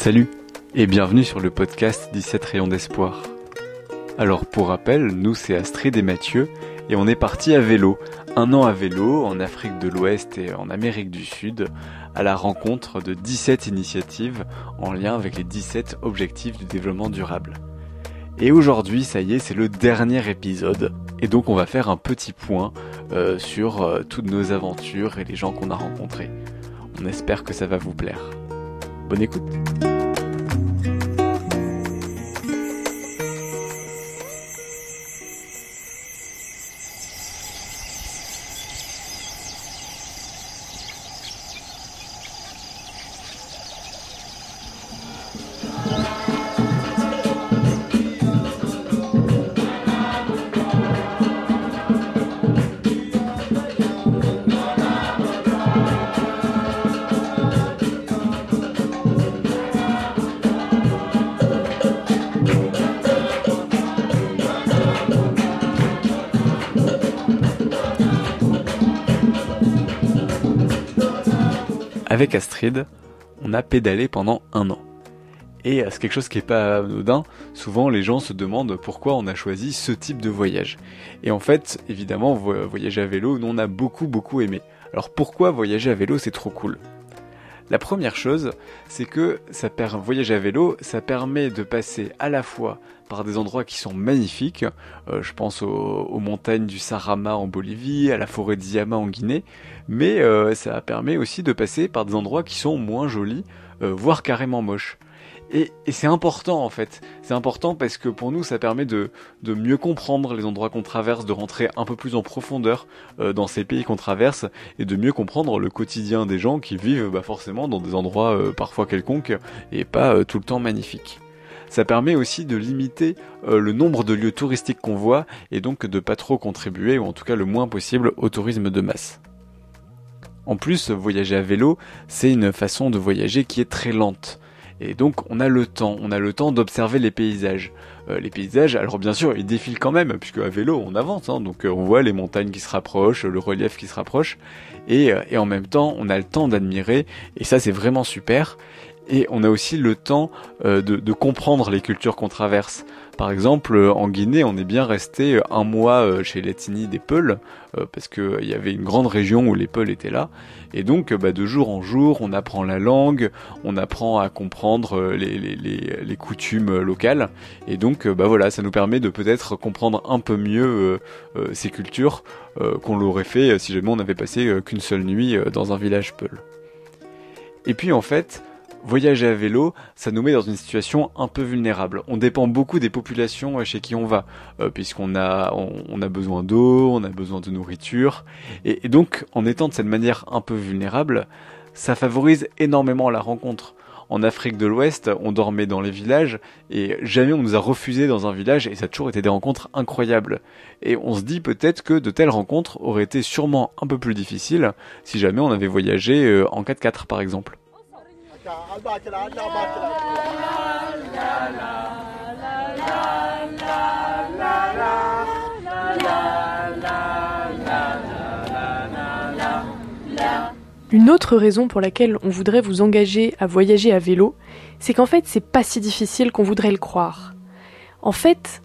Salut et bienvenue sur le podcast 17 rayons d'espoir. Alors pour rappel, nous c'est Astrid et Mathieu et on est parti à vélo, un an à vélo en Afrique de l'Ouest et en Amérique du Sud, à la rencontre de 17 initiatives en lien avec les 17 objectifs du développement durable. Et aujourd'hui, ça y est, c'est le dernier épisode et donc on va faire un petit point euh, sur euh, toutes nos aventures et les gens qu'on a rencontrés. On espère que ça va vous plaire. Bonne écoute Avec Astrid, on a pédalé pendant un an. Et euh, c'est quelque chose qui est pas anodin. Souvent, les gens se demandent pourquoi on a choisi ce type de voyage. Et en fait, évidemment, voyager à vélo, nous on a beaucoup beaucoup aimé. Alors pourquoi voyager à vélo, c'est trop cool? La première chose, c'est que ça permet voyager à vélo, ça permet de passer à la fois par des endroits qui sont magnifiques. Euh, je pense aux, montagnes du Sarama en Bolivie, à la forêt d'Iama en Guinée, mais euh, ça permet aussi de passer par des endroits qui sont moins jolis, euh, voire carrément moches. Et, c'est important en fait. C'est important parce que pour nous, ça permet de, mieux comprendre les endroits qu'on traverse, de rentrer un peu plus en profondeur dans ces pays qu'on traverse et de mieux comprendre le quotidien des gens qui vivent bah, forcément dans des endroits parfois quelconques et pas tout le temps magnifiques ça permet aussi de limiter euh, le nombre de lieux touristiques qu'on voit et donc de pas trop contribuer, ou en tout cas le moins possible, au tourisme de masse. En plus, voyager à vélo, c'est une façon de voyager qui est très lente. Et donc on a le temps, on a le temps d'observer les paysages. Euh, les paysages, alors bien sûr, ils défilent quand même, puisque à vélo on avance, hein, donc euh, on voit les montagnes qui se rapprochent, le relief qui se rapproche, et, et en même temps on a le temps d'admirer, et ça c'est vraiment super et on a aussi le temps euh, de, comprendre les cultures qu'on traverse. Par exemple, euh, en Guinée, on est bien resté euh, un mois chez l'ethnie des Peuls, parce qu'il y avait une grande région où les Peuls étaient là. Et donc, bah, de jour en jour, on apprend la langue, on apprend à comprendre les, coutumes locales. Et donc, bah voilà, ça nous permet de peut-être comprendre un peu mieux ces cultures qu'on l'aurait fait si jamais on n'avait passé qu'une seule nuit dans un village Peul. Et puis en fait, voyager à vélo, ça nous met dans une situation un peu vulnérable. On dépend beaucoup des populations chez qui on va, euh, puisqu'on a, on, a besoin d'eau, on a besoin de nourriture, et, donc en étant de cette manière un peu vulnérable, ça favorise énormément la rencontre. En Afrique de l'Ouest, on dormait dans les villages et jamais on nous a refusé dans un village et ça a toujours été des rencontres incroyables. Et on se dit peut-être que de telles rencontres auraient été sûrement un peu plus difficiles si jamais on avait voyagé euh, en 4x4 par exemple. Une autre raison pour laquelle on voudrait vous engager à voyager à vélo, c'est qu'en fait c'est pas si difficile qu'on voudrait le croire. En fait,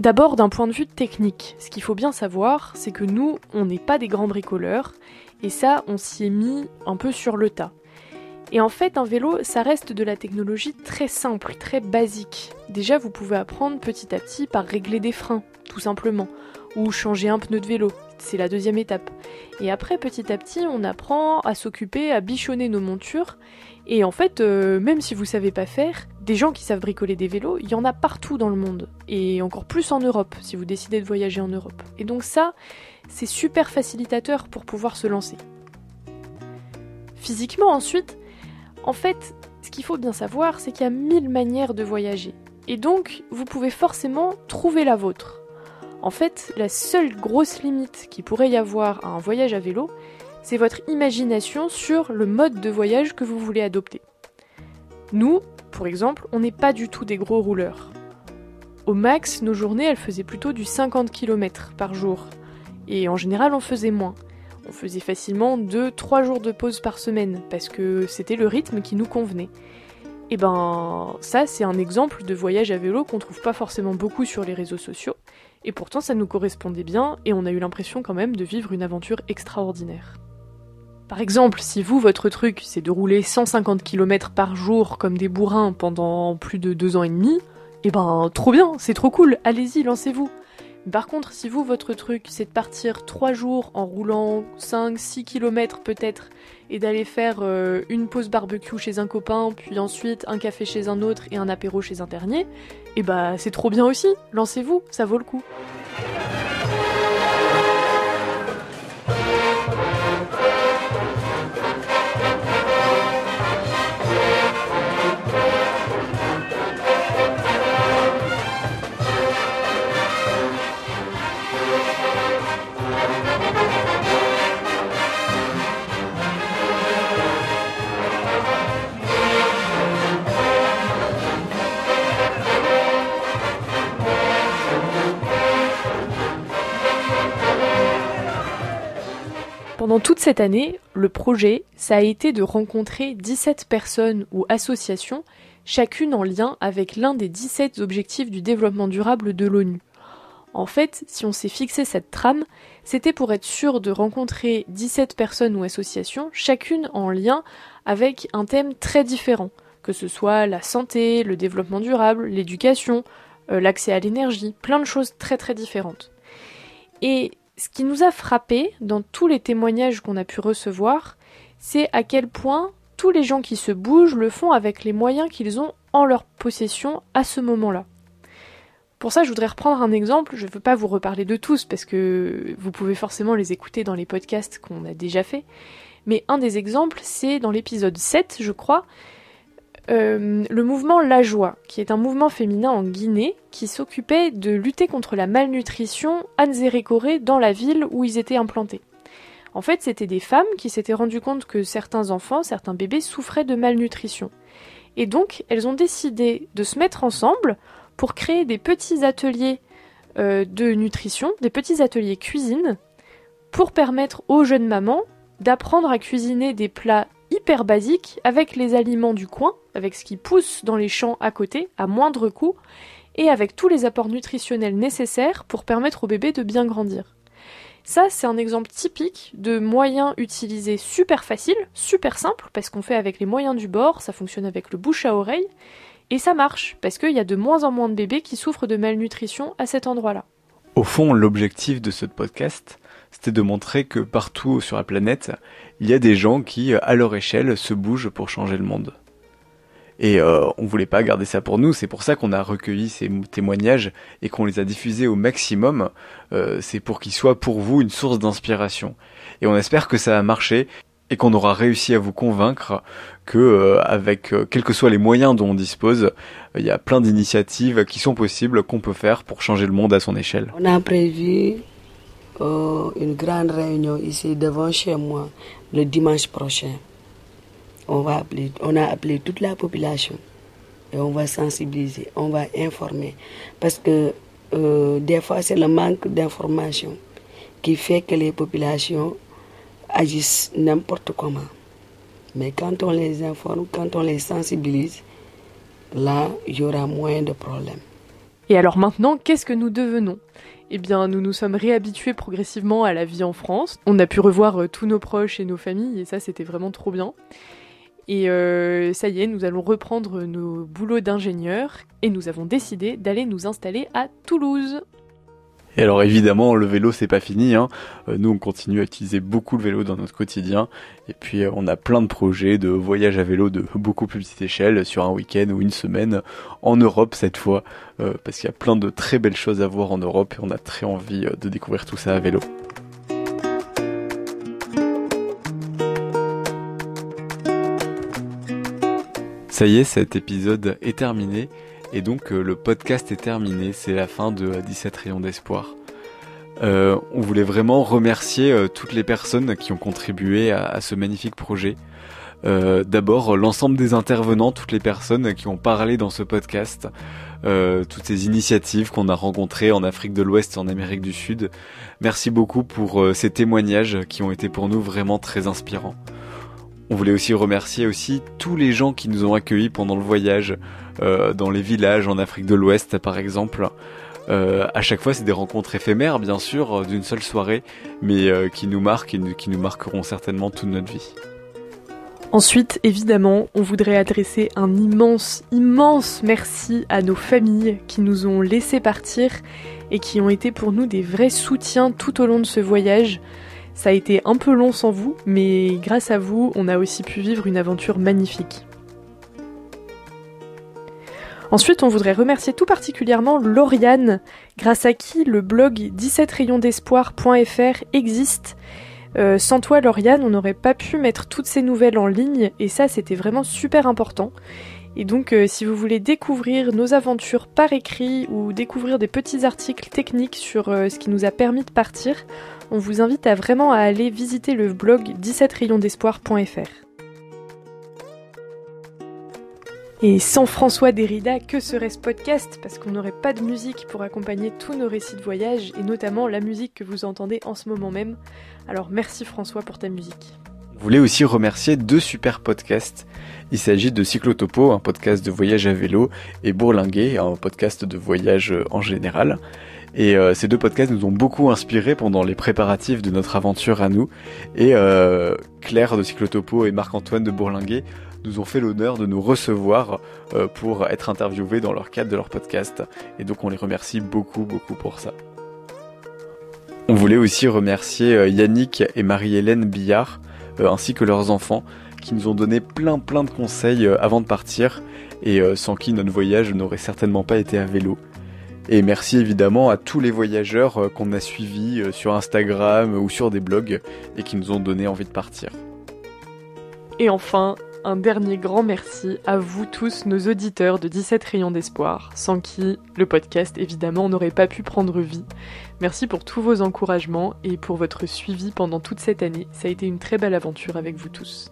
d'abord d'un point de vue technique, ce qu'il faut bien savoir, c'est que nous, on n'est pas des grands bricoleurs, et ça, on s'y est mis un peu sur le tas. Et en fait, un vélo, ça reste de la technologie très simple, très basique. Déjà, vous pouvez apprendre petit à petit par régler des freins, tout simplement, ou changer un pneu de vélo. C'est la deuxième étape. Et après, petit à petit, on apprend à s'occuper, à bichonner nos montures. Et en fait, euh, même si vous savez pas faire, des gens qui savent bricoler des vélos, il y en a partout dans le monde. Et encore plus en Europe, si vous décidez de voyager en Europe. Et donc ça, c'est super facilitateur pour pouvoir se lancer. Physiquement ensuite, en fait, ce qu'il faut bien savoir, c'est qu'il y a mille manières de voyager. Et donc, vous pouvez forcément trouver la vôtre. En fait, la seule grosse limite qui pourrait y avoir à un voyage à vélo, c'est votre imagination sur le mode de voyage que vous voulez adopter. Nous, pour exemple, on n'est pas du tout des gros rouleurs. au max, nos journées, elles faisaient plutôt du 50 km par jour. Et en général, on faisait moins. On faisait facilement 2-3 jours de pause par semaine, parce que c'était le rythme qui nous convenait. Et ben, ça, c'est un exemple de voyage à vélo qu'on trouve pas forcément beaucoup sur les réseaux sociaux. Et pourtant, ça nous correspondait bien, et on a eu l'impression quand même de vivre une aventure extraordinaire. Par exemple, si vous, votre truc, c'est de rouler 150 km par jour comme des bourrins pendant plus de deux ans et demi, eh ben, trop bien, c'est trop cool, allez-y, lancez-vous. Par contre, si vous, votre truc, c'est de partir 3 jours en roulant 5-6 km peut-être, et d'aller faire euh, une pause barbecue chez un copain, puis ensuite un café chez un autre et un apéro chez un dernier, et eh bah c'est trop bien aussi, lancez-vous, ça vaut le coup. Cette année, le projet, ça a été de rencontrer 17 personnes ou associations, chacune en lien avec l'un des 17 objectifs du développement durable de l'ONU. En fait, si on s'est fixé cette trame, c'était pour être sûr de rencontrer 17 personnes ou associations, chacune en lien avec un thème très différent, que ce soit la santé, le développement durable, l'éducation, euh, l'accès à l'énergie, plein de choses très très différentes. Et ce qui nous a frappé dans tous les témoignages qu'on a pu recevoir, c'est à quel point tous les gens qui se bougent le font avec les moyens qu'ils ont en leur possession à ce moment-là. Pour ça, je voudrais reprendre un exemple. Je ne veux pas vous reparler de tous parce que vous pouvez forcément les écouter dans les podcasts qu'on a déjà fait. Mais un des exemples, c'est dans l'épisode 7, je crois, euh, le mouvement La Joie, qui est un mouvement féminin en Guinée qui s'occupait de lutter contre la malnutrition à dans la ville où ils étaient implantés. En fait, c'était des femmes qui s'étaient rendues compte que certains enfants, certains bébés souffraient de malnutrition. Et donc, elles ont décidé de se mettre ensemble pour créer des petits ateliers euh, de nutrition, des petits ateliers cuisine, pour permettre aux jeunes mamans d'apprendre à cuisiner des plats hyper basiques avec les aliments du coin, avec ce qui pousse dans les champs à côté, à moindre coût, et avec tous les apports nutritionnels nécessaires pour permettre au bébé de bien grandir. Ça, c'est un exemple typique de moyens utilisés super faciles, super simples, parce qu'on fait avec les moyens du bord, ça fonctionne avec le bouche à oreille, et ça marche, parce qu'il y a de moins en moins de bébés qui souffrent de malnutrition à cet endroit-là. Au fond, l'objectif de ce podcast, c'était de montrer que partout sur la planète, il y a des gens qui, à leur échelle, se bougent pour changer le monde. Et euh, on voulait pas garder ça pour nous, c'est pour ça qu'on a recueilli ces témoignages et qu'on les a diffusés au maximum. Euh, c'est pour qu'ils soient pour vous une source d'inspiration. Et on espère que ça a marché et qu'on aura réussi à vous convaincre que euh, avec euh, quels que soient les moyens dont on dispose, il y a plein d'initiatives qui sont possibles qu'on peut faire pour changer le monde à son échelle. On a prévu euh, une grande réunion ici devant chez moi le dimanche prochain. On, va appeler, on a appelé toute la population et on va sensibiliser, on va informer. Parce que euh, des fois, c'est le manque d'information qui fait que les populations agissent n'importe comment. Mais quand on les informe, quand on les sensibilise, là, il y aura moins de problèmes. Et alors maintenant, qu'est-ce que nous devenons? Eh bien, nous nous sommes réhabitués progressivement à la vie en France. On a pu revoir euh, tous nos proches et nos familles, et ça, c'était vraiment trop bien. Et euh, ça y est, nous allons reprendre nos boulots d'ingénieurs, et nous avons décidé d'aller nous installer à Toulouse. Et alors évidemment, le vélo c'est pas fini. Hein. Euh, nous on continue à utiliser beaucoup le vélo dans notre quotidien. Et puis euh, on a plein de projets de voyage à vélo de beaucoup plus petite échelle sur un week-end ou une semaine en Europe cette fois, euh, parce qu'il y a plein de très belles choses à voir en Europe et on a très envie de découvrir tout ça à vélo. Ça y est, cet épisode est terminé. Et donc euh, le podcast est terminé, c'est la fin de 17 rayons d'espoir. Euh, on voulait vraiment remercier euh, toutes les personnes qui ont contribué à, ce magnifique projet. D'abord, l'ensemble des intervenants, toutes les personnes qui ont parlé dans ce podcast, toutes ces initiatives qu'on a rencontrées en Afrique de l'Ouest et en Amérique du Sud. Merci beaucoup pour ces témoignages qui ont été pour nous vraiment très inspirants. On voulait aussi remercier aussi tous les gens qui nous ont accueillis pendant le voyage dans les villages en Afrique de l'Ouest par exemple. Euh, à chaque fois, c'est des rencontres éphémères, bien sûr, d'une seule soirée, mais qui nous marquent et qui nous marqueront certainement toute notre vie. Ensuite, évidemment, on voudrait adresser un immense, immense merci à nos familles qui nous ont laissé partir et qui ont été pour nous des vrais soutiens tout au long de ce voyage. Ça a été un peu long sans vous, mais grâce à vous, on a aussi pu vivre une aventure magnifique. Ensuite, on voudrait remercier tout particulièrement Lauriane, grâce à qui le blog 17rayonsdespoir.fr existe euh, sans toi, Lauriane, on n'aurait pas pu mettre toutes ces nouvelles en ligne, et ça, c'était vraiment super important. Et donc, euh, si vous voulez découvrir nos aventures par écrit ou découvrir des petits articles techniques sur euh, ce qui nous a permis de partir, on vous invite à vraiment à aller visiter le blog 17rayonsdespoir.fr. Et sans François Derrida, que serait ce podcast? Parce qu'on n'aurait pas de musique pour accompagner tous nos récits de voyage, et notamment la musique que vous entendez en ce moment même. Alors merci François pour ta musique. On voulait aussi remercier deux super podcasts. Il s'agit de Cyclotopo, un podcast de voyage à vélo, et Bourlinguer, un podcast de voyage en général. Et euh, ces deux podcasts nous ont beaucoup inspirés pendant les préparatifs de notre aventure à nous. Et euh, Claire de Cyclotopo et Marc-Antoine de Bourlinguer nous ont fait l'honneur de nous recevoir euh, pour être interviewés dans leur cadre de leur podcast. Et donc on les remercie beaucoup, beaucoup pour ça. On voulait aussi remercier euh, Yannick et Marie-Hélène Billard, euh, ainsi que leurs enfants, qui nous ont donné plein plein de conseils avant de partir, et sans qui notre voyage n'aurait certainement pas été à vélo. Et merci évidemment à tous les voyageurs qu'on a suivis sur Instagram ou sur des blogs et qui nous ont donné envie de partir. Et enfin, un dernier grand merci à vous tous, nos auditeurs de 17 rayons d'espoir, sans qui le podcast évidemment n'aurait pas pu prendre vie. Merci pour tous vos encouragements et pour votre suivi pendant toute cette année. Ça a été une très belle aventure avec vous tous.